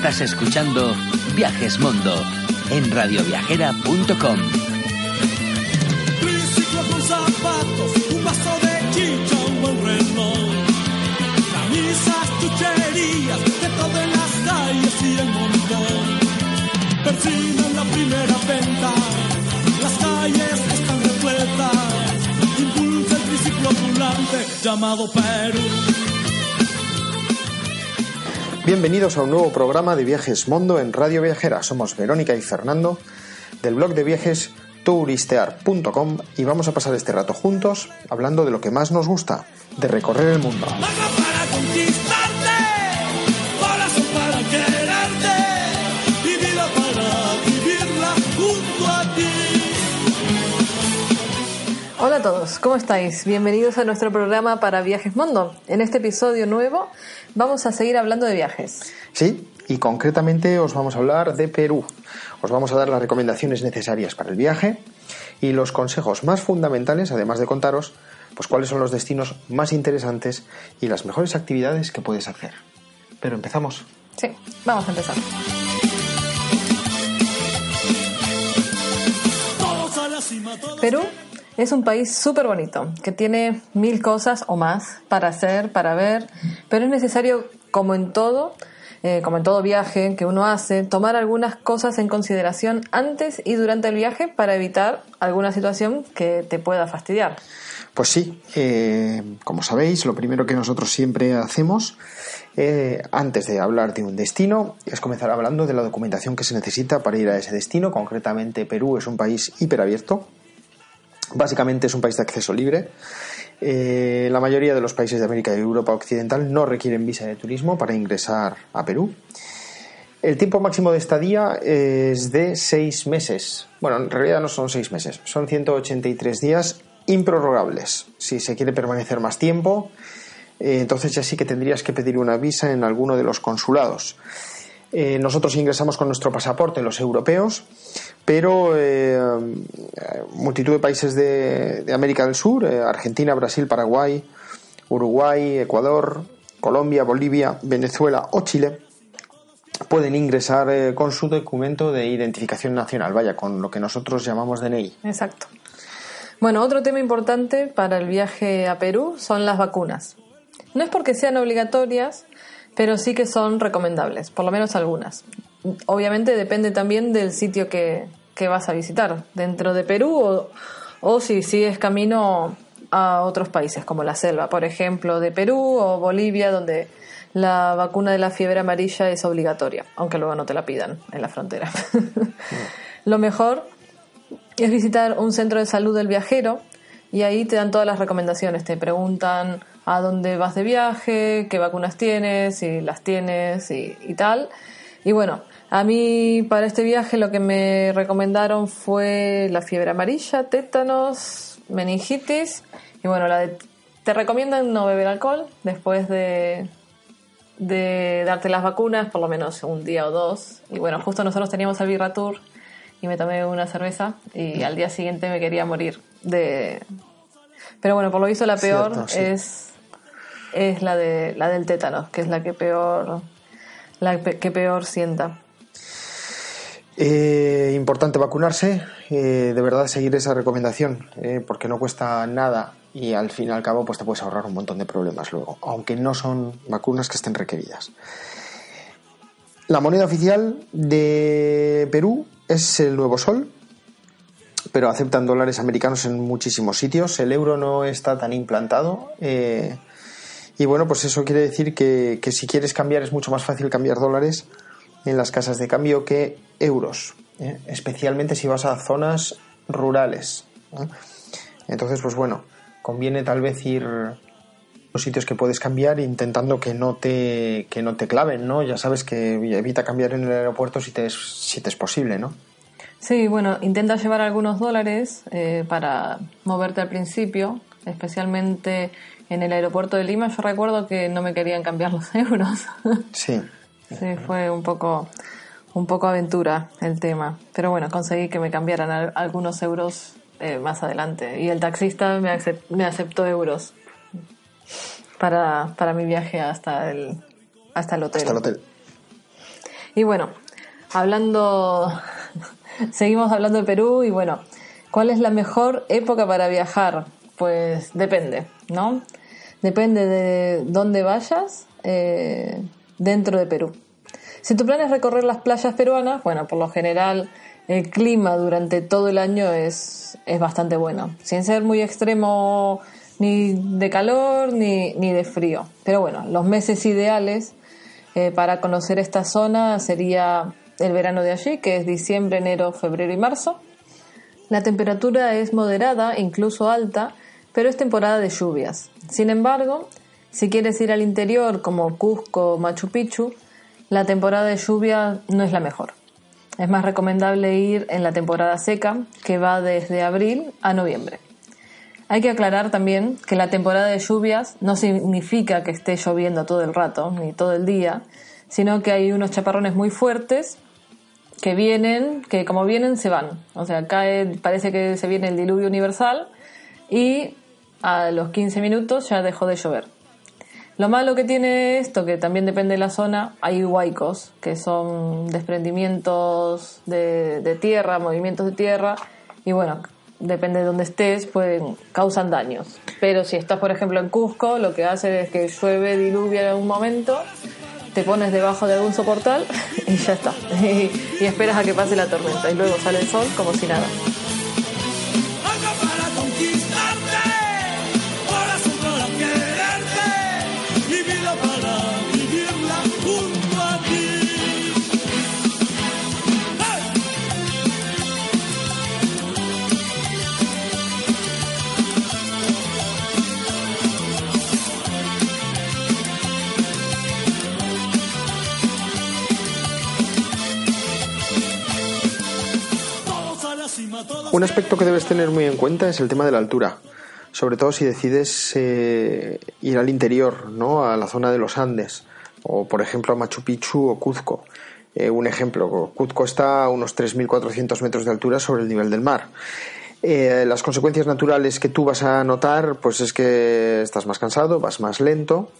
Estás escuchando Viajes Mundo en radioviajera.com. Triciclo con zapatos, un vaso de chicha, un buen reloj. Camisas, chucherías, de en las calles y el montón. Persiguen la primera venta, las calles están repletas. Impulsa el triciclo ambulante llamado Perú. Bienvenidos a un nuevo programa de Viajes Mondo en Radio Viajera. Somos Verónica y Fernando del blog de viajes touristear.com y vamos a pasar este rato juntos hablando de lo que más nos gusta, de recorrer el mundo. Hola a todos, ¿cómo estáis? Bienvenidos a nuestro programa para Viajes Mundo. En este episodio nuevo vamos a seguir hablando de viajes. Sí, y concretamente os vamos a hablar de Perú. Os vamos a dar las recomendaciones necesarias para el viaje y los consejos más fundamentales, además de contaros pues cuáles son los destinos más interesantes y las mejores actividades que puedes hacer. Pero empezamos. Sí, vamos a empezar. Perú es un país súper bonito, que tiene mil cosas o más para hacer, para ver, pero es necesario, como en todo, eh, como en todo viaje que uno hace, tomar algunas cosas en consideración antes y durante el viaje para evitar alguna situación que te pueda fastidiar. Pues sí, eh, como sabéis, lo primero que nosotros siempre hacemos eh, antes de hablar de un destino es comenzar hablando de la documentación que se necesita para ir a ese destino. Concretamente, Perú es un país hiperabierto. Básicamente es un país de acceso libre. Eh, la mayoría de los países de América y Europa Occidental no requieren visa de turismo para ingresar a Perú. El tiempo máximo de estadía es de seis meses. Bueno, en realidad no son seis meses, son 183 días improrrogables. Si se quiere permanecer más tiempo, eh, entonces ya sí que tendrías que pedir una visa en alguno de los consulados. Eh, nosotros ingresamos con nuestro pasaporte, los europeos, pero eh, multitud de países de, América del Sur, eh, Argentina, Brasil, Paraguay, Uruguay, Ecuador, Colombia, Bolivia, Venezuela o Chile, pueden ingresar eh, con su documento de identificación nacional, vaya, con lo que nosotros llamamos DNI. Exacto. Bueno, otro tema importante para el viaje a Perú son las vacunas. No es porque sean obligatorias, pero sí que son recomendables, por lo menos algunas. Obviamente depende también del sitio que, que vas a visitar, dentro de Perú o, o si sigues camino a otros países como la selva, por ejemplo, de Perú o Bolivia, donde la vacuna de la fiebre amarilla es obligatoria, aunque luego no te la pidan en la frontera. Lo mejor es visitar un centro de salud del viajero y ahí te dan todas las recomendaciones, te preguntan a dónde vas de viaje, qué vacunas tienes, si las tienes y, y tal. Y bueno, a mí para este viaje lo que me recomendaron fue la fiebre amarilla, tétanos, meningitis y bueno, la de, te recomiendan no beber alcohol después de, de darte las vacunas, por lo menos un día o dos. Y bueno, justo nosotros teníamos el Birra Tour y me tomé una cerveza y al día siguiente me quería morir de... Pero bueno, por lo visto la peor Cierto, sí. es, es la, de, la del tétanos, que es la que peor, la que peor sienta. Eh, importante vacunarse, eh, de verdad seguir esa recomendación, eh, porque no cuesta nada y al fin y al cabo pues te puedes ahorrar un montón de problemas luego, aunque no son vacunas que estén requeridas. La moneda oficial de Perú es el nuevo sol, pero aceptan dólares americanos en muchísimos sitios. El euro no está tan implantado Y bueno, pues eso quiere decir que si quieres cambiar es mucho más fácil cambiar dólares en las casas de cambio que euros, ¿eh? especialmente si vas a zonas rurales. ¿eh? Entonces, pues bueno, conviene tal vez ir a los sitios que puedes cambiar intentando que no te, que no te claven, ¿no? Ya sabes que evita cambiar en el aeropuerto si te es, si te es posible, ¿no? Sí, bueno, intenta llevar algunos dólares eh, para moverte al principio, especialmente en el aeropuerto de Lima. Yo recuerdo que no me querían cambiar los euros. Sí. Sí, fue un poco, un poco aventura el tema. Pero bueno, conseguí que me cambiaran al- algunos euros eh, más adelante. Y el taxista me, acep- me aceptó euros para, para mi viaje hasta el, hasta el hotel. Hasta el hotel. Y bueno, hablando, seguimos hablando de Perú y bueno, ¿cuál es la mejor época para viajar? Pues depende, ¿no? Depende de dónde vayas eh, dentro de Perú. Si tu plan es recorrer las playas peruanas, bueno, por lo general el clima durante todo el año es, es bastante bueno, sin ser muy extremo ni de calor ni, ni de frío. Pero bueno, los meses ideales eh, para conocer esta zona sería el verano de allí, que es diciembre, enero, febrero y marzo. La temperatura es moderada, incluso alta, pero es temporada de lluvias. Sin embargo, si quieres ir al interior como Cusco o Machu Picchu, la temporada de lluvia no es la mejor. Es más recomendable ir en la temporada seca, que va desde abril a noviembre. Hay que aclarar también que la temporada de lluvias no significa que esté lloviendo todo el rato, ni todo el día, sino que hay unos chaparrones muy fuertes que vienen, que como vienen se van. O sea, cae, parece que se viene el diluvio universal y a los 15 minutos ya dejó de llover. Lo malo que tiene esto, que también depende de la zona, hay huaicos, que son desprendimientos de, de tierra, movimientos de tierra, y bueno, depende de dónde estés, pueden, causan daños. Pero si estás, por ejemplo, en Cusco, lo que hace es que llueve, diluvia en un momento, te pones debajo de algún soportal y ya está. Y, y esperas a que pase la tormenta, y luego sale el sol como si nada. Un aspecto que debes tener muy en cuenta es el tema de la altura. Sobre todo si decides eh, ir al interior, ¿no? A la zona de los Andes. O, por ejemplo, a Machu Picchu o Cuzco. Eh, un ejemplo, Cuzco está a unos 3.400 metros de altura sobre el nivel del mar. Eh, las consecuencias naturales que tú vas a notar, pues es que estás más cansado, vas más lento,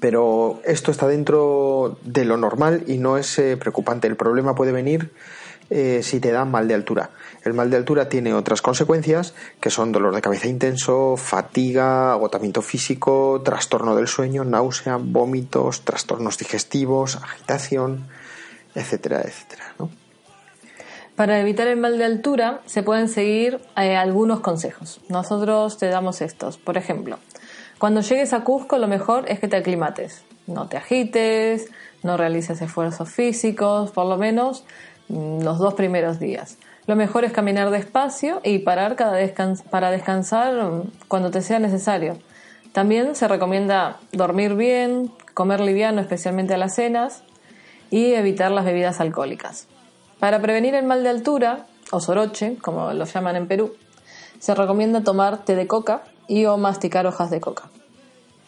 pero esto está dentro de lo normal y no es preocupante. El problema puede venir eh, si te da mal de altura. El mal de altura tiene otras consecuencias que son dolor de cabeza intenso, fatiga, agotamiento físico, trastorno del sueño, náusea, vómitos, trastornos digestivos, agitación, etcétera, etcétera. Para evitar el mal de altura se pueden seguir eh, algunos consejos. Nosotros te damos estos. Por ejemplo, cuando llegues a Cusco lo mejor es que te aclimates. No te agites, no realices esfuerzos físicos, por lo menos los dos primeros días. Lo mejor es caminar despacio y parar cada descans- para descansar mm, cuando te sea necesario. También se recomienda dormir bien, comer liviano, especialmente a las cenas, y evitar las bebidas alcohólicas. Para prevenir el mal de altura, o soroche, como lo llaman en Perú, se recomienda tomar té de coca y o masticar hojas de coca.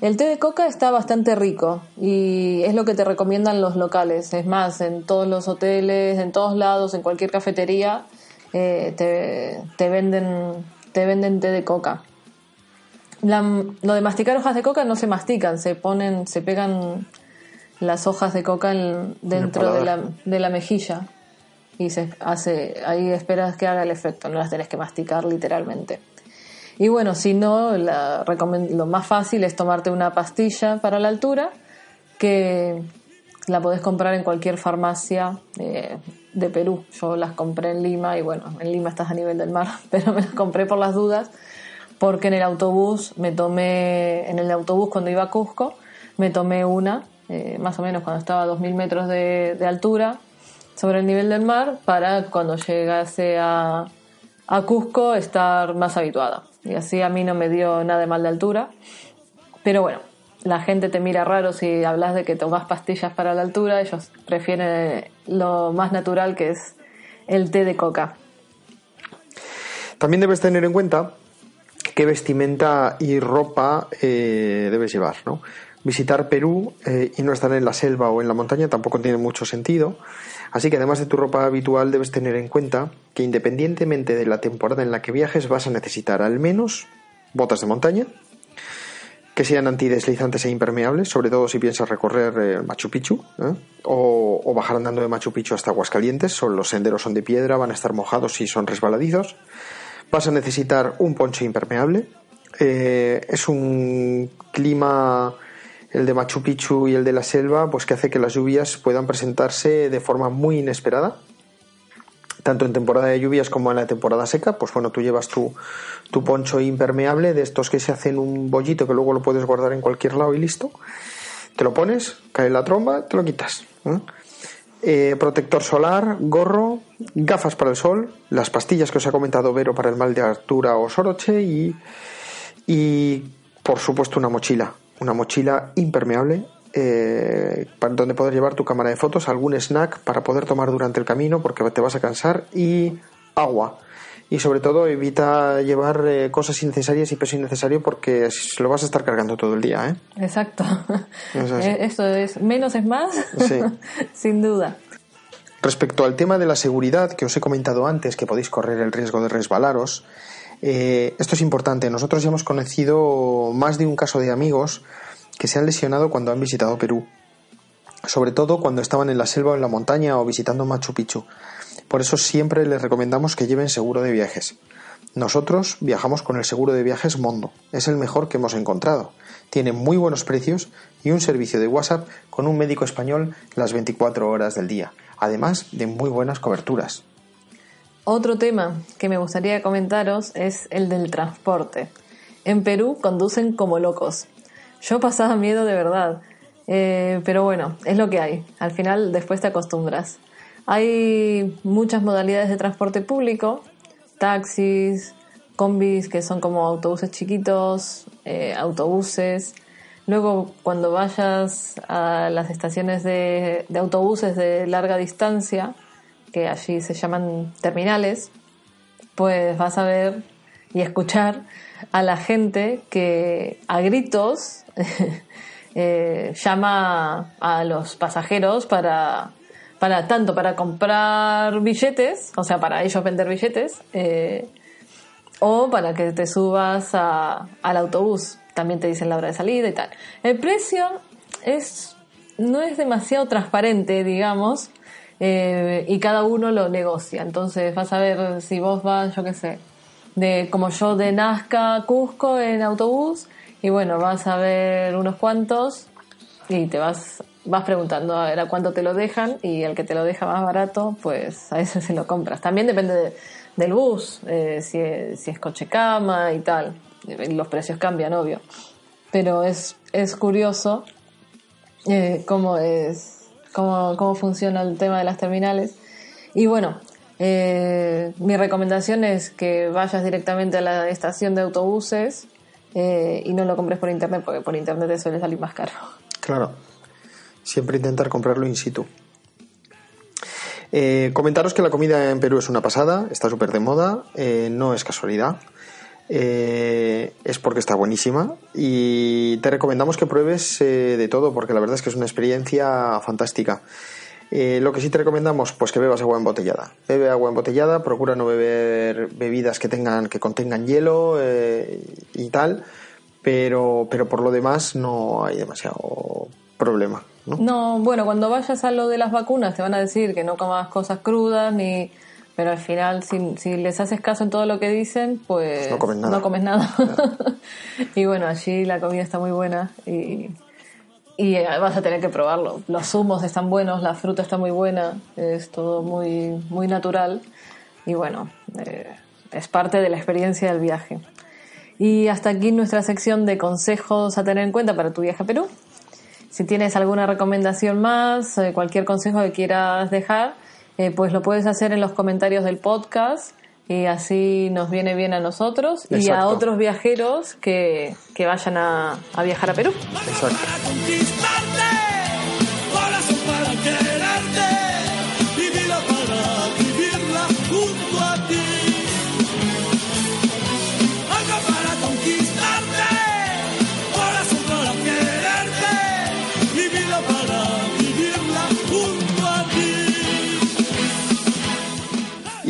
El té de coca está bastante rico y es lo que te recomiendan los locales. Es más, en todos los hoteles, en todos lados, en cualquier cafetería, eh, te, te venden, te venden té de coca. La- lo de masticar hojas de coca no se mastican, se ponen, se pegan las hojas de coca en- dentro de la, de la mejilla y se hace, ahí esperas que haga el efecto, no las tenés que masticar literalmente. Y bueno, si no, lo más fácil es tomarte una pastilla para la altura que la podés comprar en cualquier farmacia eh, de Perú. Yo las compré en Lima y bueno, en Lima estás a nivel del mar, pero me las compré por las dudas porque en el autobús me tomé, en el autobús cuando iba a Cusco, me tomé una, eh, más o menos cuando estaba a 2.000 metros de altura sobre el nivel del mar, para cuando llegase a, a Cusco estar más habituada. Y así a mí no me dio nada de mal de altura. Pero bueno, la gente te mira raro si hablas de que tomas pastillas para la altura, ellos prefieren lo más natural que es el té de coca. También debes tener en cuenta qué vestimenta y ropa eh, debes llevar, ¿no? Visitar Perú eh, y no estar en la selva o en la montaña tampoco tiene mucho sentido. Así que además de tu ropa habitual debes tener en cuenta que independientemente de la temporada en la que viajes vas a necesitar al menos botas de montaña, que sean antideslizantes e impermeables, sobre todo si piensas recorrer eh, Machu Picchu ¿eh? o, bajar andando de Machu Picchu hasta Aguascalientes. Son, los senderos son de piedra, van a estar mojados y son resbaladizos. Vas a necesitar un poncho impermeable. Eh, es un clima, el de Machu Picchu y el de la selva, pues que hace que las lluvias puedan presentarse de forma muy inesperada tanto en temporada de lluvias como en la temporada seca, pues bueno, tú llevas tu, tu poncho impermeable de estos que se hacen un bollito que luego lo puedes guardar en cualquier lado y listo. Te lo pones, cae la tromba, te lo quitas. ¿eh? Eh, protector solar, gorro, gafas para el sol, las pastillas que os ha comentado Vero para el mal de altura o soroche y, y por supuesto una mochila, una mochila impermeable eh, donde poder llevar tu cámara de fotos, algún snack para poder tomar durante el camino porque te vas a cansar y agua. Y sobre todo evita llevar eh, cosas innecesarias y peso innecesario porque lo vas a estar cargando todo el día. ¿eh? Exacto. Esto es menos es más, sí. sin duda. Respecto al tema de la seguridad que os he comentado antes, que podéis correr el riesgo de resbalaros, eh, esto es importante. Nosotros ya hemos conocido más de un caso de amigos que se han lesionado cuando han visitado Perú, sobre todo cuando estaban en la selva o en la montaña o visitando Machu Picchu. Por eso siempre les recomendamos que lleven seguro de viajes. Nosotros viajamos con el seguro de viajes Mondo. Es el mejor que hemos encontrado. Tiene muy buenos precios y un servicio de WhatsApp con un médico español las 24 horas del día, además de muy buenas coberturas. Otro tema que me gustaría comentaros es el del transporte. En Perú conducen como locos. Yo pasaba miedo de verdad. Eh, pero bueno, es lo que hay. Al final después te acostumbras. Hay muchas modalidades de transporte público, taxis, combis que son como autobuses chiquitos, eh, autobuses. Luego cuando vayas a las estaciones de, de autobuses de larga distancia, que allí se llaman terminales, pues vas a ver y escuchar a la gente que a gritos eh, llama a los pasajeros para, para tanto para comprar billetes, o sea, para ellos vender billetes, eh, o para que te subas al autobús. También te dicen la hora de salida y tal. El precio es no es demasiado transparente, digamos, eh, y cada uno lo negocia. Entonces vas a ver si vos vas, yo qué sé, de como yo de Nazca a Cusco en autobús y bueno, vas a ver unos cuantos y te vas vas preguntando a ver a cuánto te lo dejan y el que te lo deja más barato, pues a ese se lo compras. También depende del bus, eh, si, es, si es coche cama y tal. Los precios cambian, obvio. Pero es, es curioso eh, cómo es cómo, cómo funciona el tema de las terminales. Y bueno, eh, mi recomendación es que vayas directamente a la estación de autobuses eh, y no lo compres por internet porque por internet te suele salir más caro. Claro, siempre intentar comprarlo in situ. Eh, comentaros que la comida en Perú es una pasada, está súper de moda, no es casualidad. Es porque está buenísima y te recomendamos que pruebes de todo porque la verdad es que es una experiencia fantástica. Eh, lo que sí te recomendamos, pues que bebas agua embotellada. Bebe agua embotellada, procura no beber bebidas que tengan, que contengan hielo eh, y tal, pero, pero por lo demás no hay demasiado problema. ¿no? no, bueno, cuando vayas a lo de las vacunas te van a decir que no comas cosas crudas ni pero al final si, si, les haces caso en todo lo que dicen, pues no comes nada. No comes nada. y bueno, allí la comida está muy buena y y eh, vas a tener que probarlo. Los zumos están buenos, la fruta está muy buena, es todo muy, muy natural y bueno, eh, es parte de la experiencia del viaje. Y hasta aquí nuestra sección de consejos a tener en cuenta para tu viaje a Perú. Si tienes alguna recomendación más, eh, cualquier consejo que quieras dejar, eh, pues lo puedes hacer en los comentarios del podcast y así nos viene bien a nosotros y a otros viajeros que, que vayan a, a viajar a Perú. Exacto.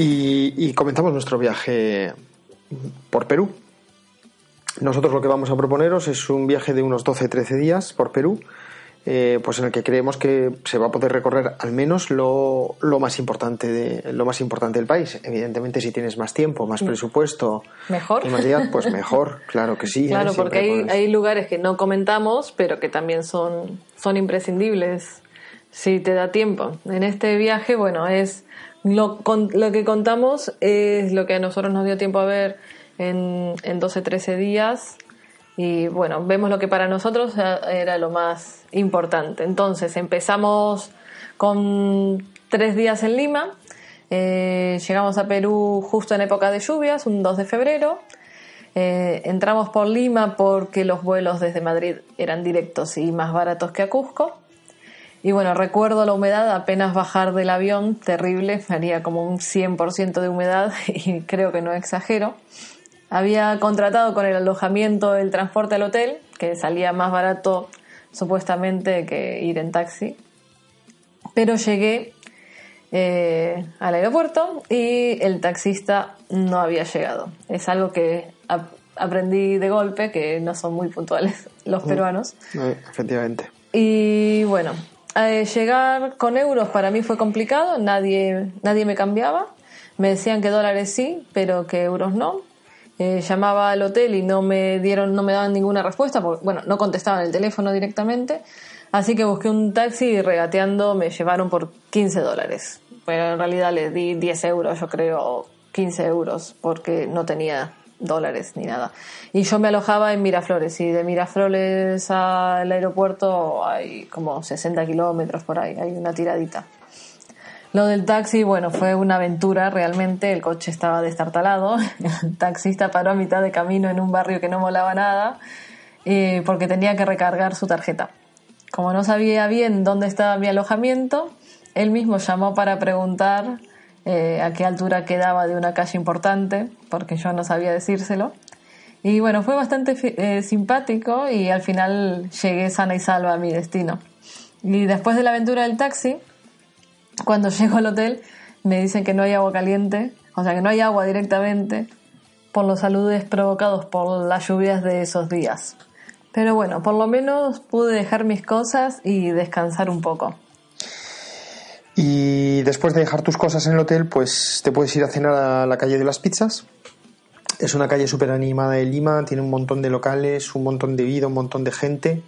Y, y comenzamos nuestro viaje por Perú. Nosotros lo que vamos a proponeros es un viaje de unos 12-13 días por Perú, eh, pues en el que creemos que se va a poder recorrer al menos lo, lo más importante de, lo más importante del país. Evidentemente, si tienes más tiempo, más presupuesto, Mejor. y más días, pues mejor, claro que sí. ¿eh? Claro, porque hay, hay lugares que no comentamos, pero que también son, son imprescindibles si te da tiempo. En este viaje, bueno, es lo, lo que contamos es lo que a nosotros nos dio tiempo a ver en, en 12, 13 días. Y bueno, vemos lo que para nosotros era lo más importante. Entonces empezamos con tres días en Lima. Eh, llegamos a Perú justo en época de lluvias, un 2 de febrero. Eh, entramos por Lima porque los vuelos desde Madrid eran directos y más baratos que a Cusco. Y bueno, recuerdo la humedad, apenas bajar del avión, terrible, haría como un 100% de humedad y creo que no exagero. Había contratado con el alojamiento el transporte al hotel, que salía más barato supuestamente que ir en taxi. Pero llegué eh, al aeropuerto y el taxista no había llegado. Es algo que ap- aprendí de golpe, que no son muy puntuales los peruanos. Eh, efectivamente. Y bueno, eh, llegar con euros para mí fue complicado, nadie, nadie me cambiaba. Me decían que dólares sí, pero que euros no. Eh, llamaba al hotel y no me dieron, no me daban ninguna respuesta, porque, bueno, no contestaban el teléfono directamente. Así que busqué un taxi y regateando me llevaron por 15 dólares. Pero en realidad les di 10 euros, yo creo, 15 euros, porque no tenía dólares ni nada. Y yo me alojaba en Miraflores y de Miraflores al aeropuerto hay como 60 kilómetros por ahí, hay una tiradita. Lo del taxi, bueno, fue una aventura realmente, el coche estaba destartalado, el taxista paró a mitad de camino en un barrio que no molaba nada eh, porque tenía que recargar su tarjeta. Como no sabía bien dónde estaba mi alojamiento, él mismo llamó para preguntar eh, a qué altura quedaba de una calle importante, porque yo no sabía decírselo. Y bueno, fue bastante eh, simpático y al final llegué sana y salva a mi destino. Y después de la aventura del taxi, cuando llego al hotel, me dicen que no hay agua caliente, o sea que no hay agua directamente, por los saludes provocados por las lluvias de esos días. Pero bueno, por lo menos pude dejar mis cosas y descansar un poco. Y después de dejar tus cosas en el hotel, pues te puedes ir a cenar a la calle de las pizzas. Es una calle súper animada de Lima, tiene un montón de locales, un montón de vida, un montón de gente.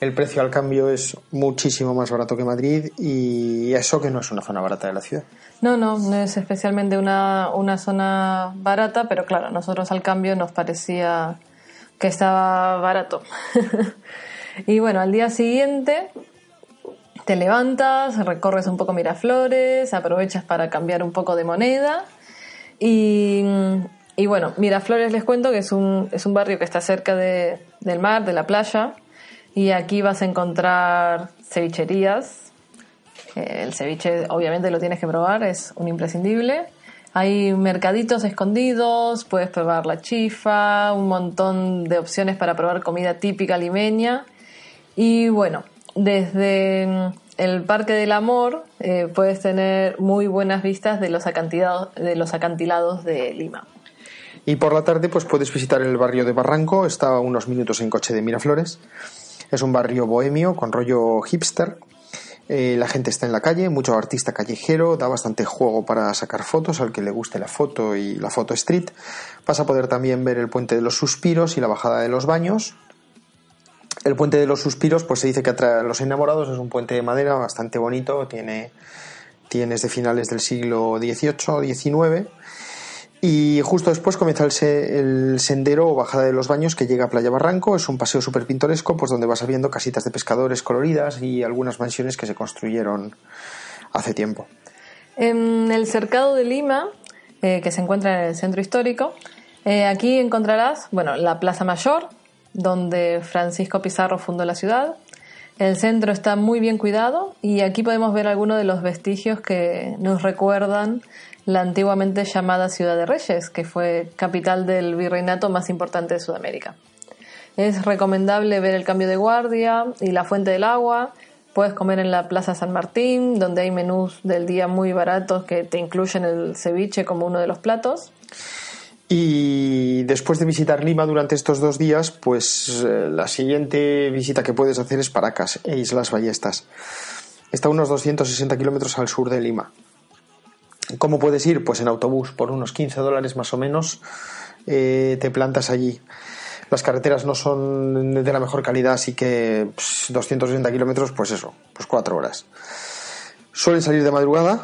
El precio al cambio es muchísimo más barato que Madrid y eso que no es una zona barata de la ciudad. No, no, no es especialmente una, una zona barata, pero claro, a nosotros al cambio nos parecía que estaba barato. y bueno, al día siguiente te levantas, recorres un poco Miraflores, aprovechas para cambiar un poco de moneda y, y bueno, Miraflores les cuento que es un, es un barrio que está cerca de- del mar, de la playa y aquí vas a encontrar cevicherías, El ceviche obviamente lo tienes que probar, es un imprescindible. Hay mercaditos escondidos, puedes probar la chifa, un montón de opciones para probar comida típica limeña. Y bueno, desde mm, el Parque del Amor eh, puedes tener muy buenas vistas de los, acantilados, de los acantilados de Lima. Y por la tarde pues puedes visitar el barrio de Barranco, está a unos minutos en coche de Miraflores. Es un barrio bohemio con rollo hipster. Eh, la gente está en la calle, mucho artista callejero, da bastante juego para sacar fotos al que le guste la foto y la foto street. Vas a poder también ver el puente de los suspiros y la bajada de los baños. El puente de los suspiros, pues se dice que atrae los enamorados, es un puente de madera bastante bonito, tiene, tiene de finales del siglo XVIII, XIX Y justo después comienza el sendero o bajada de los baños que llega a Playa Barranco. Es un paseo súper pintoresco, pues donde vas viendo casitas de pescadores coloridas y algunas mansiones que se construyeron hace tiempo. En el cercado de Lima, eh, que se encuentra en el centro histórico, eh, aquí encontrarás, bueno, la Plaza Mayor, donde Francisco Pizarro fundó la ciudad. El centro está muy bien cuidado y aquí podemos ver algunos de los vestigios que nos recuerdan la antiguamente llamada Ciudad de Reyes, que fue capital del virreinato más importante de Sudamérica. Es recomendable ver el cambio de guardia y la fuente del agua. Puedes comer en la Plaza San Martín, donde hay menús del día muy baratos que te incluyen el ceviche como uno de los platos. Y después de visitar Lima durante estos dos días, pues eh, la siguiente visita que puedes hacer es Paracas e Islas Ballestas. Está a unos 260 kilómetros al sur de Lima. ¿Cómo puedes ir? Pues en autobús, por unos 15 dólares más o menos, eh, te plantas allí. Las carreteras no son de la mejor calidad, así que pues, 260 kilómetros, pues eso, pues cuatro horas. Suelen salir de madrugada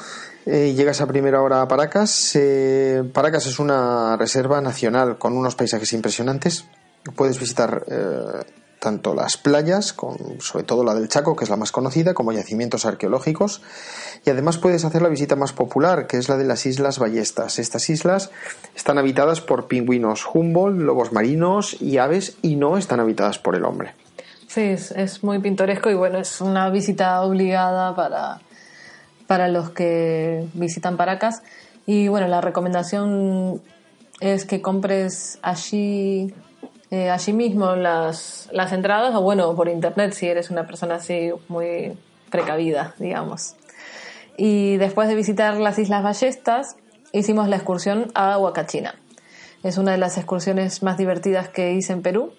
eh, llegas a primera hora a Paracas. Eh, Paracas es una reserva nacional con unos paisajes impresionantes. Puedes visitar eh, tanto las playas, con, sobre todo la del Chaco, que es la más conocida, como yacimientos arqueológicos. Y además puedes hacer la visita más popular, que es la de las Islas Ballestas. Estas islas están habitadas por pingüinos Humboldt, lobos marinos y aves y no están habitadas por el hombre. Sí, es muy pintoresco y bueno, es una visita obligada para, para los que visitan Paracas. Y bueno, la recomendación es que compres allí, eh, allí mismo las, las entradas o bueno, por internet si eres una persona así muy precavida, digamos. Y después de visitar las Islas Ballestas, hicimos la excursión a Huacachina. Es una de las excursiones más divertidas que hice en Perú.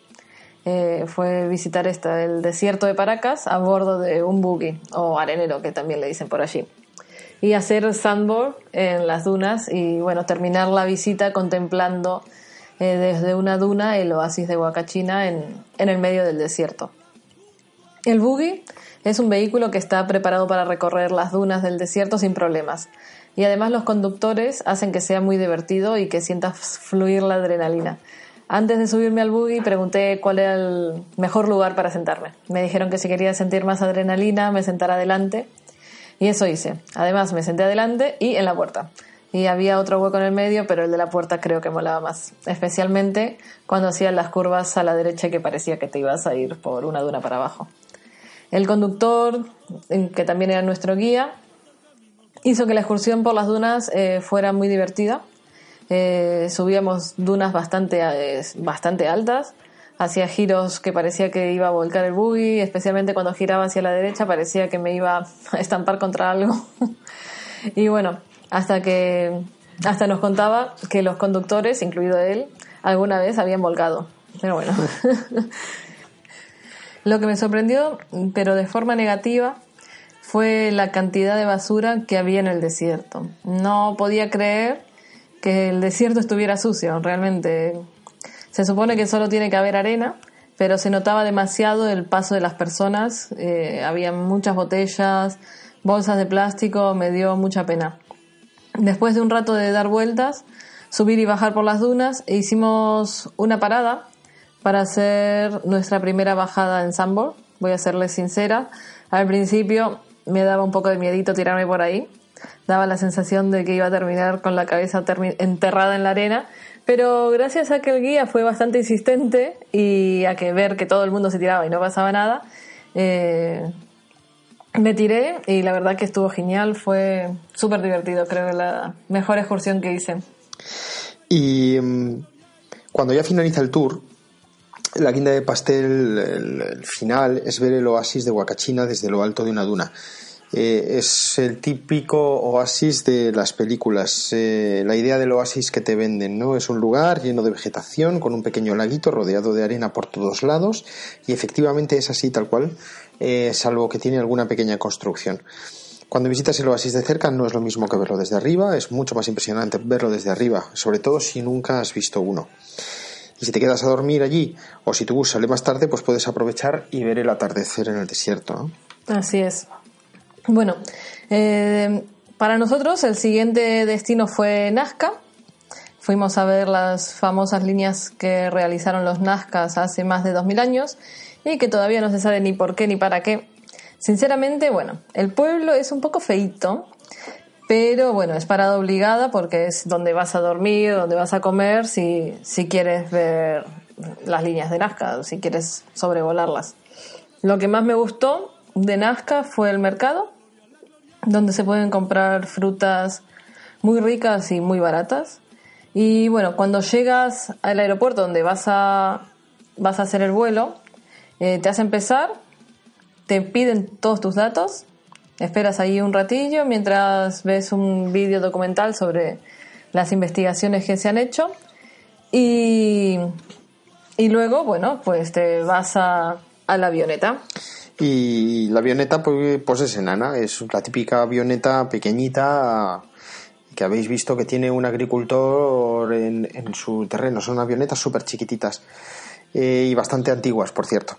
Eh, fue visitar esta, el desierto de Paracas a bordo de un buggy o arenero, que también le dicen por allí. Y hacer sandboard en las dunas y bueno, terminar la visita contemplando eh, desde una duna el oasis de Huacachina en, en el medio del desierto. El buggy es un vehículo que está preparado para recorrer las dunas del desierto sin problemas. Y además los conductores hacen que sea muy divertido y que sientas fluir la adrenalina. Antes de subirme al buggy pregunté cuál era el mejor lugar para sentarme. Me dijeron que si quería sentir más adrenalina me sentara adelante. Y eso hice. Además me senté adelante y en la puerta. Y había otro hueco en el medio, pero el de la puerta creo que molaba más. Especialmente cuando hacían las curvas a la derecha que parecía que te ibas a ir por una duna para abajo. El conductor, que también era nuestro guía, hizo que la excursión por las dunas eh, fuera muy divertida. Eh, subíamos dunas bastante, eh, bastante altas, hacía giros que parecía que iba a volcar el buggy, especialmente cuando giraba hacia la derecha parecía que me iba a estampar contra algo. y bueno, hasta que hasta nos contaba que los conductores, incluido él, alguna vez habían volcado. Pero bueno. Lo que me sorprendió, pero de forma negativa, fue la cantidad de basura que había en el desierto. No podía creer que el desierto estuviera sucio, realmente. Se supone que solo tiene que haber arena, pero se notaba demasiado el paso de las personas. Eh, había muchas botellas, bolsas de plástico, me dio mucha pena. Después de un rato de dar vueltas, subir y bajar por las dunas, e hicimos una parada para hacer nuestra primera bajada en Sambor. Voy a serles sincera. Al principio me daba un poco de miedito tirarme por ahí. Daba la sensación de que iba a terminar con la cabeza enterrada en la arena. Pero gracias a que el guía fue bastante insistente y a que ver que todo el mundo se tiraba y no pasaba nada, eh, me tiré y la verdad que estuvo genial. Fue súper divertido. Creo que la mejor excursión que hice. Y um, cuando ya finaliza el tour, la guinda de pastel, el, el, final, es ver el oasis de Huacachina desde lo alto de una duna. Eh, es el típico oasis de las películas. Eh, la idea del oasis que te venden, ¿no? Es un lugar lleno de vegetación, con un pequeño laguito rodeado de arena por todos lados, y efectivamente es así tal cual, eh, salvo que tiene alguna pequeña construcción. Cuando visitas el oasis de cerca no es lo mismo que verlo desde arriba, es mucho más impresionante verlo desde arriba, sobre todo si nunca has visto uno. Y si te quedas a dormir allí o si tu bus sale más tarde, pues puedes aprovechar y ver el atardecer en el desierto. ¿no? Así es. Bueno, eh, para nosotros el siguiente destino fue Nazca, Fuimos a ver las famosas líneas que realizaron los Nazcas hace más de 2000 años y que todavía no se sabe ni por qué ni para qué. Sinceramente, bueno, el pueblo es un poco feito, pero bueno, es parada obligada porque es donde vas a dormir, donde vas a comer, si, si quieres ver las líneas de Nazca, si quieres sobrevolarlas. Lo que más me gustó de Nazca fue el mercado, donde se pueden comprar frutas muy ricas y muy baratas. Y bueno, cuando llegas al aeropuerto donde vas a, vas a hacer el vuelo, eh, te hace empezar, te piden todos tus datos, esperas ahí un ratillo mientras ves un vídeo documental sobre las investigaciones que se han hecho y, y luego, bueno, pues te vas a, a la avioneta. Y la avioneta pues, pues es enana, es la típica avioneta pequeñita que habéis visto que tiene un agricultor en, en su terreno. Son avionetas súper chiquititas eh, y bastante antiguas, por cierto.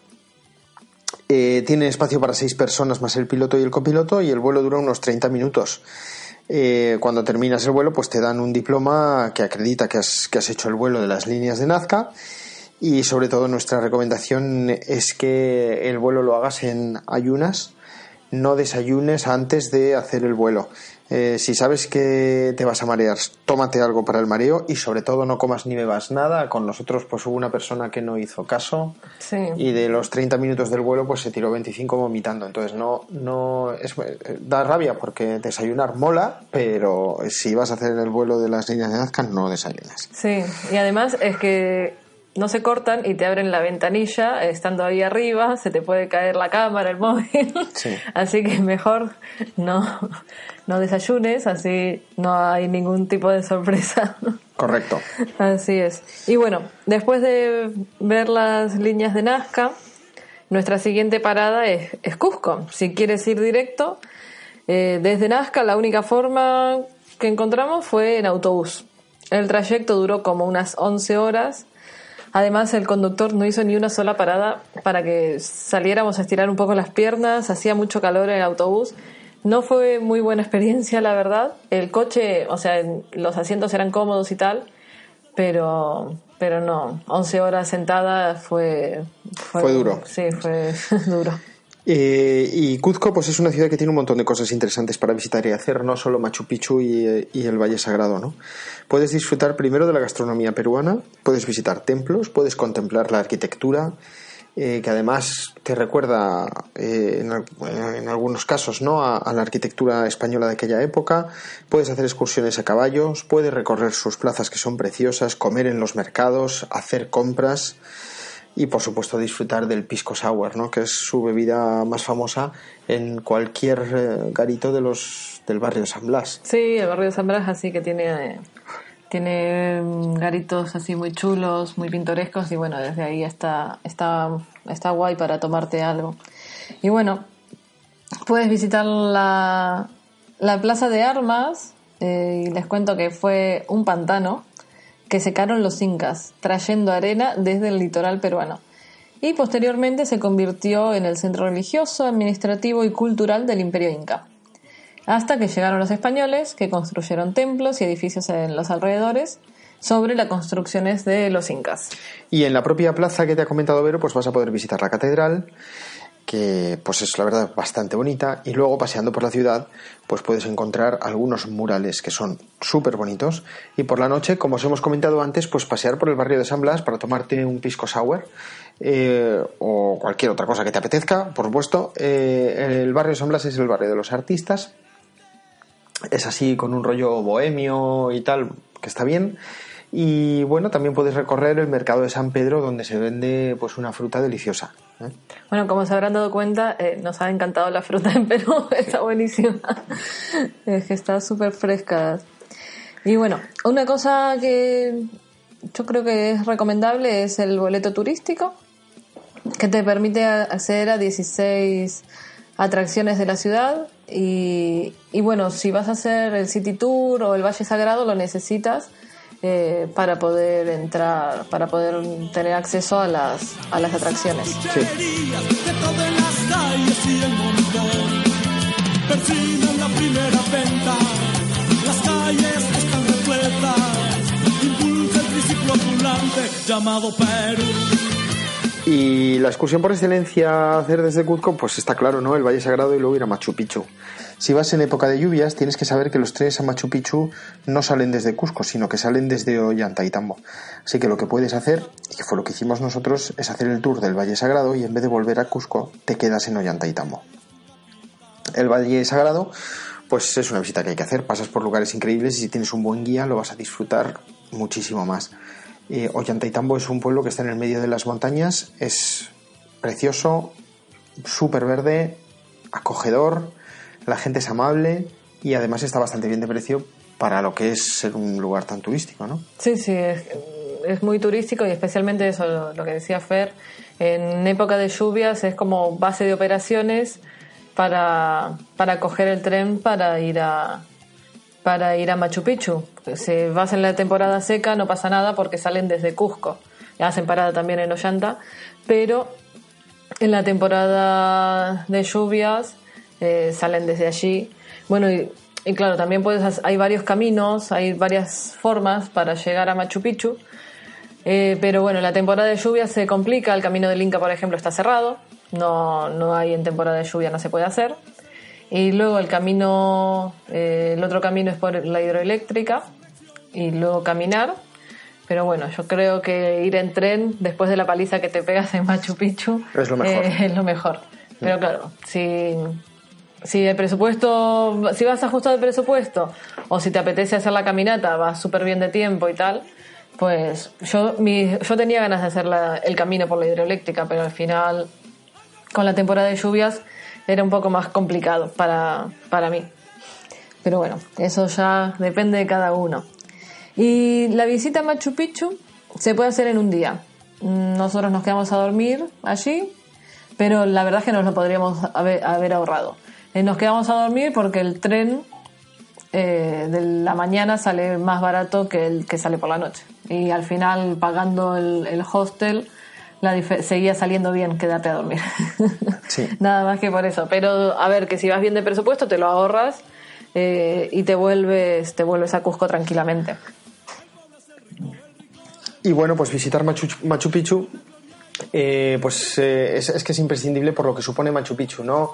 Eh, tiene espacio para seis personas más el piloto y el copiloto y el vuelo dura unos 30 minutos. Eh, cuando terminas el vuelo, pues te dan un diploma que acredita que has, que has hecho el vuelo de las líneas de Nazca y sobre todo nuestra recomendación es que el vuelo lo hagas en ayunas, no desayunes antes de hacer el vuelo. Eh, si sabes que te vas a marear, tómate algo para el mareo y sobre todo no comas ni bebas nada. Con nosotros pues hubo una persona que no hizo caso Sí. y de los 30 minutos del vuelo pues se tiró 25 vomitando. Entonces no, no es, da rabia porque desayunar mola, pero si vas a hacer el vuelo de las líneas de Nazca no desayunas. Sí, y además es que no se cortan y te abren la ventanilla estando ahí arriba, se te puede caer la cámara, el móvil. Sí. Así que mejor no, no desayunes, así no hay ningún tipo de sorpresa. Correcto. Así es. Y bueno, después de ver las líneas de Nazca, nuestra siguiente parada es, es Cusco. Si quieres ir directo, eh, desde Nazca la única forma que encontramos fue en autobús. El trayecto duró como unas 11 horas. Además, el conductor no hizo ni una sola parada para que saliéramos a estirar un poco las piernas. Hacía mucho calor en el autobús. No fue muy buena experiencia, la verdad. El coche, o sea, los asientos eran cómodos y tal, pero, pero no. 11 horas sentada fue, Fue duro. Sí, fue duro. Eh, y Cuzco pues es una ciudad que tiene un montón de cosas interesantes para visitar y hacer, no solo Machu Picchu y, eh, el Valle Sagrado, ¿no? Puedes disfrutar primero de la gastronomía peruana, puedes visitar templos, puedes contemplar la arquitectura, eh, que además te recuerda en algunos casos ¿no? a, a la arquitectura española de aquella época, puedes hacer excursiones a caballos, puedes recorrer sus plazas que son preciosas, comer en los mercados, hacer compras y por supuesto disfrutar del pisco sour, ¿no? que es su bebida más famosa en cualquier eh, garito de los del barrio San Blas. Sí, el barrio San Blas así que tiene, tiene mm, garitos así muy chulos, muy pintorescos y bueno, desde ahí está, está, está guay para tomarte algo. Y bueno, puedes visitar la, la Plaza de Armas eh, y les cuento que fue un pantano que secaron los incas, trayendo arena desde el litoral peruano. Y posteriormente se convirtió en el centro religioso, administrativo y cultural del imperio inca hasta que llegaron los españoles que construyeron templos y edificios en los alrededores sobre las construcciones de los incas. Y en la propia plaza que te ha comentado Vero, pues vas a poder visitar la catedral, que pues es la verdad bastante bonita, y luego paseando por la ciudad, pues puedes encontrar algunos murales que son súper bonitos, y por la noche, como os hemos comentado antes, pues pasear por el barrio de San Blas para tomarte un pisco sour, eh, o cualquier otra cosa que te apetezca, por supuesto. Eh, el barrio de San Blas es el barrio de los artistas, es así con un rollo bohemio y tal, que está bien. Y bueno, también puedes recorrer el mercado de San Pedro donde se vende pues una fruta deliciosa. ¿eh? Bueno, como se habrán dado cuenta, eh, nos ha encantado la fruta en Perú, está buenísima. Es que está súper fresca. Y bueno, una cosa que yo creo que es recomendable es el boleto turístico, que te permite acceder a 16 atracciones de la ciudad. Y bueno, si vas a hacer el City Tour o el Valle Sagrado, lo necesitas eh, para poder entrar, para poder tener acceso a las, a las atracciones. chucherías de todas las calles y el montón. Persiguen la primera venta, las calles están repletas, llamado Perú. Y la excursión por excelencia a hacer desde Cuzco, pues está claro, ¿no? El Valle Sagrado y luego ir a Machu Picchu. Si vas en época de lluvias, tienes que saber que los trenes a Machu Picchu no salen desde Cusco, sino que salen desde Ollantaytambo. Así que lo que puedes hacer, y que fue lo que hicimos nosotros, es hacer el tour del Valle Sagrado y en vez de volver a Cusco, te quedas en Ollantaytambo. El Valle Sagrado, pues es una visita que hay que hacer, pasas por lugares increíbles y si tienes un buen guía lo vas a disfrutar muchísimo más. Eh, Ollantaytambo es un pueblo que está en el medio de las montañas, es precioso, súper verde, acogedor, la gente es amable y además está bastante bien de precio para lo que es ser un lugar tan turístico, ¿no? Sí, sí, es, muy turístico y especialmente eso, lo, lo que decía Fer, en época de lluvias es como base de operaciones para, para coger el tren para ir a para ir a Machu Picchu. Si vas en la temporada seca no pasa nada porque salen desde Cusco. Hacen parada también en Ollanta, pero en la temporada de lluvias eh, salen desde allí. Bueno, y, y claro, también puedes, hay varios caminos, hay varias formas para llegar a Machu Picchu. Eh, pero bueno, en la temporada de lluvia se complica. El camino del Inca, por ejemplo, está cerrado. No, no hay en temporada de lluvia, no se puede hacer. Y luego el camino, eh, el otro camino es por la hidroeléctrica y luego caminar. Pero bueno, yo creo que ir en tren después de la paliza que te pegas en Machu Picchu Es lo mejor. eh, es lo mejor. Pero claro, si, si el presupuesto, si vas ajustado el presupuesto o si te apetece hacer la caminata, vas súper bien de tiempo y tal, pues yo, mi, yo tenía ganas de hacer la- el camino por la hidroeléctrica, pero al final, con la temporada de lluvias, era un poco más complicado para, para mí. Pero bueno, eso ya depende de cada uno. Y la visita a Machu Picchu se puede hacer en un día. Nosotros nos quedamos a dormir allí, pero la verdad es que nos lo podríamos haber, haber ahorrado. Eh, Nos quedamos a dormir porque el tren eh, de la mañana sale más barato que el que sale por la noche. Y al final, pagando el, el hostel, la seguía saliendo bien quedarte a dormir. Sí. Nada más que por eso. Pero a ver, que si vas bien de presupuesto, te lo ahorras eh, y te vuelves, te vuelves a Cusco tranquilamente. Y bueno, pues visitar Machu, Machu Picchu, eh, pues eh, es, es que es imprescindible por lo que supone Machu Picchu, ¿no?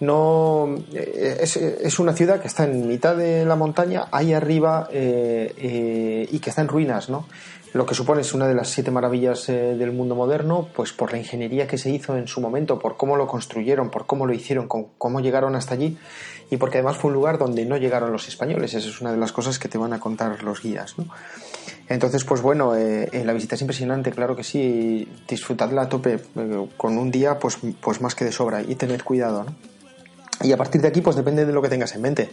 No eh, es, una ciudad que está en mitad de la montaña, ahí arriba, eh, eh, y que está en ruinas, ¿no? Lo que supone es una de las siete maravillas del mundo moderno, pues por la ingeniería que se hizo en su momento, por cómo lo construyeron, por cómo lo hicieron, con, cómo llegaron hasta allí, y porque además fue un lugar donde no llegaron los españoles. Esa es una de las cosas que te van a contar los guías, ¿no? Entonces, pues bueno, eh, la visita es impresionante, claro que sí, disfrutadla a tope, eh, con un día pues, pues más que de sobra y tened cuidado, ¿no? Y a partir de aquí, pues depende de lo que tengas en mente.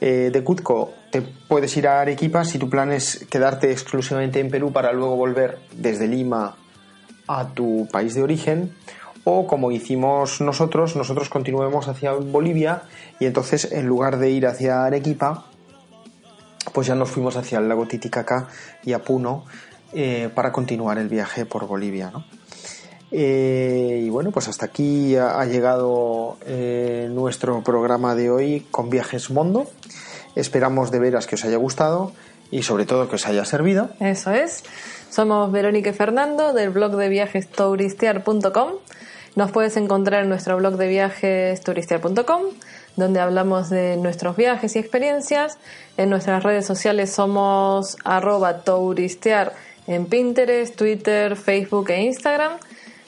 Eh, de Cuzco te puedes ir a Arequipa si tu plan es quedarte exclusivamente en Perú para luego volver desde Lima a tu país de origen. O como hicimos nosotros, nosotros continuemos hacia Bolivia y entonces en lugar de ir hacia Arequipa, pues ya nos fuimos hacia el lago Titicaca y a Puno eh, para continuar el viaje por Bolivia, ¿no? Eh, y bueno, pues hasta aquí ha, ha llegado eh, nuestro programa de hoy con Viajes Mondo. Esperamos de veras que os haya gustado y sobre todo que os haya servido. Eso es. Somos Verónica y Fernando del blog de viajes touristear.com. Nos puedes encontrar en nuestro blog de viajes touristear.com, donde hablamos de nuestros viajes y experiencias. En nuestras redes sociales somos arroba touristear en Pinterest, Twitter, Facebook e Instagram.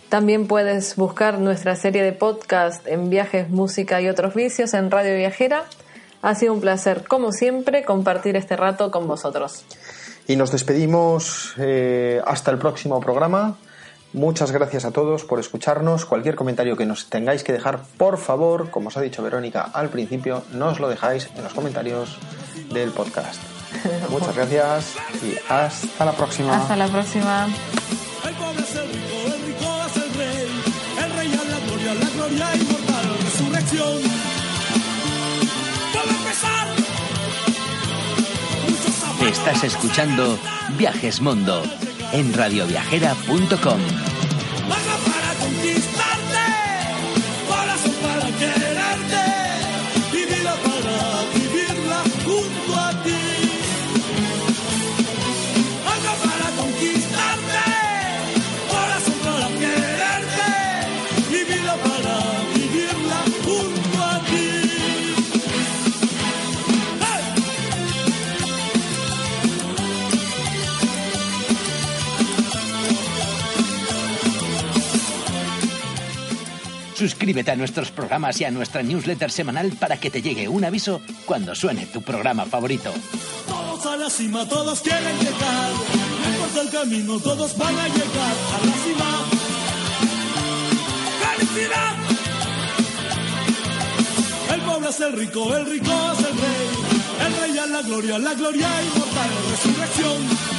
También puedes buscar nuestra serie de podcast en viajes, música y otros vicios en Radio Viajera. Ha sido un placer, como siempre, compartir este rato con vosotros. Y nos despedimos eh, hasta el próximo programa. Muchas gracias a todos por escucharnos. Cualquier comentario que nos tengáis que dejar, por favor, como os ha dicho Verónica al principio, nos lo dejáis en los comentarios del podcast. Muchas gracias y hasta la próxima. Hasta la próxima. Gloria, inmortal, resurrección. Estás escuchando Viajes Mundo en radioviajera.com. Suscríbete a nuestros programas y a nuestra newsletter semanal para que te llegue un aviso cuando suene tu programa favorito. Todos a la cima, todos quieren llegar. No importa el camino, todos van a llegar a la cima. ¡Felicidad! El pobre es el rico, el rico es el rey. El rey a la gloria, la gloria inmortal, resurrección.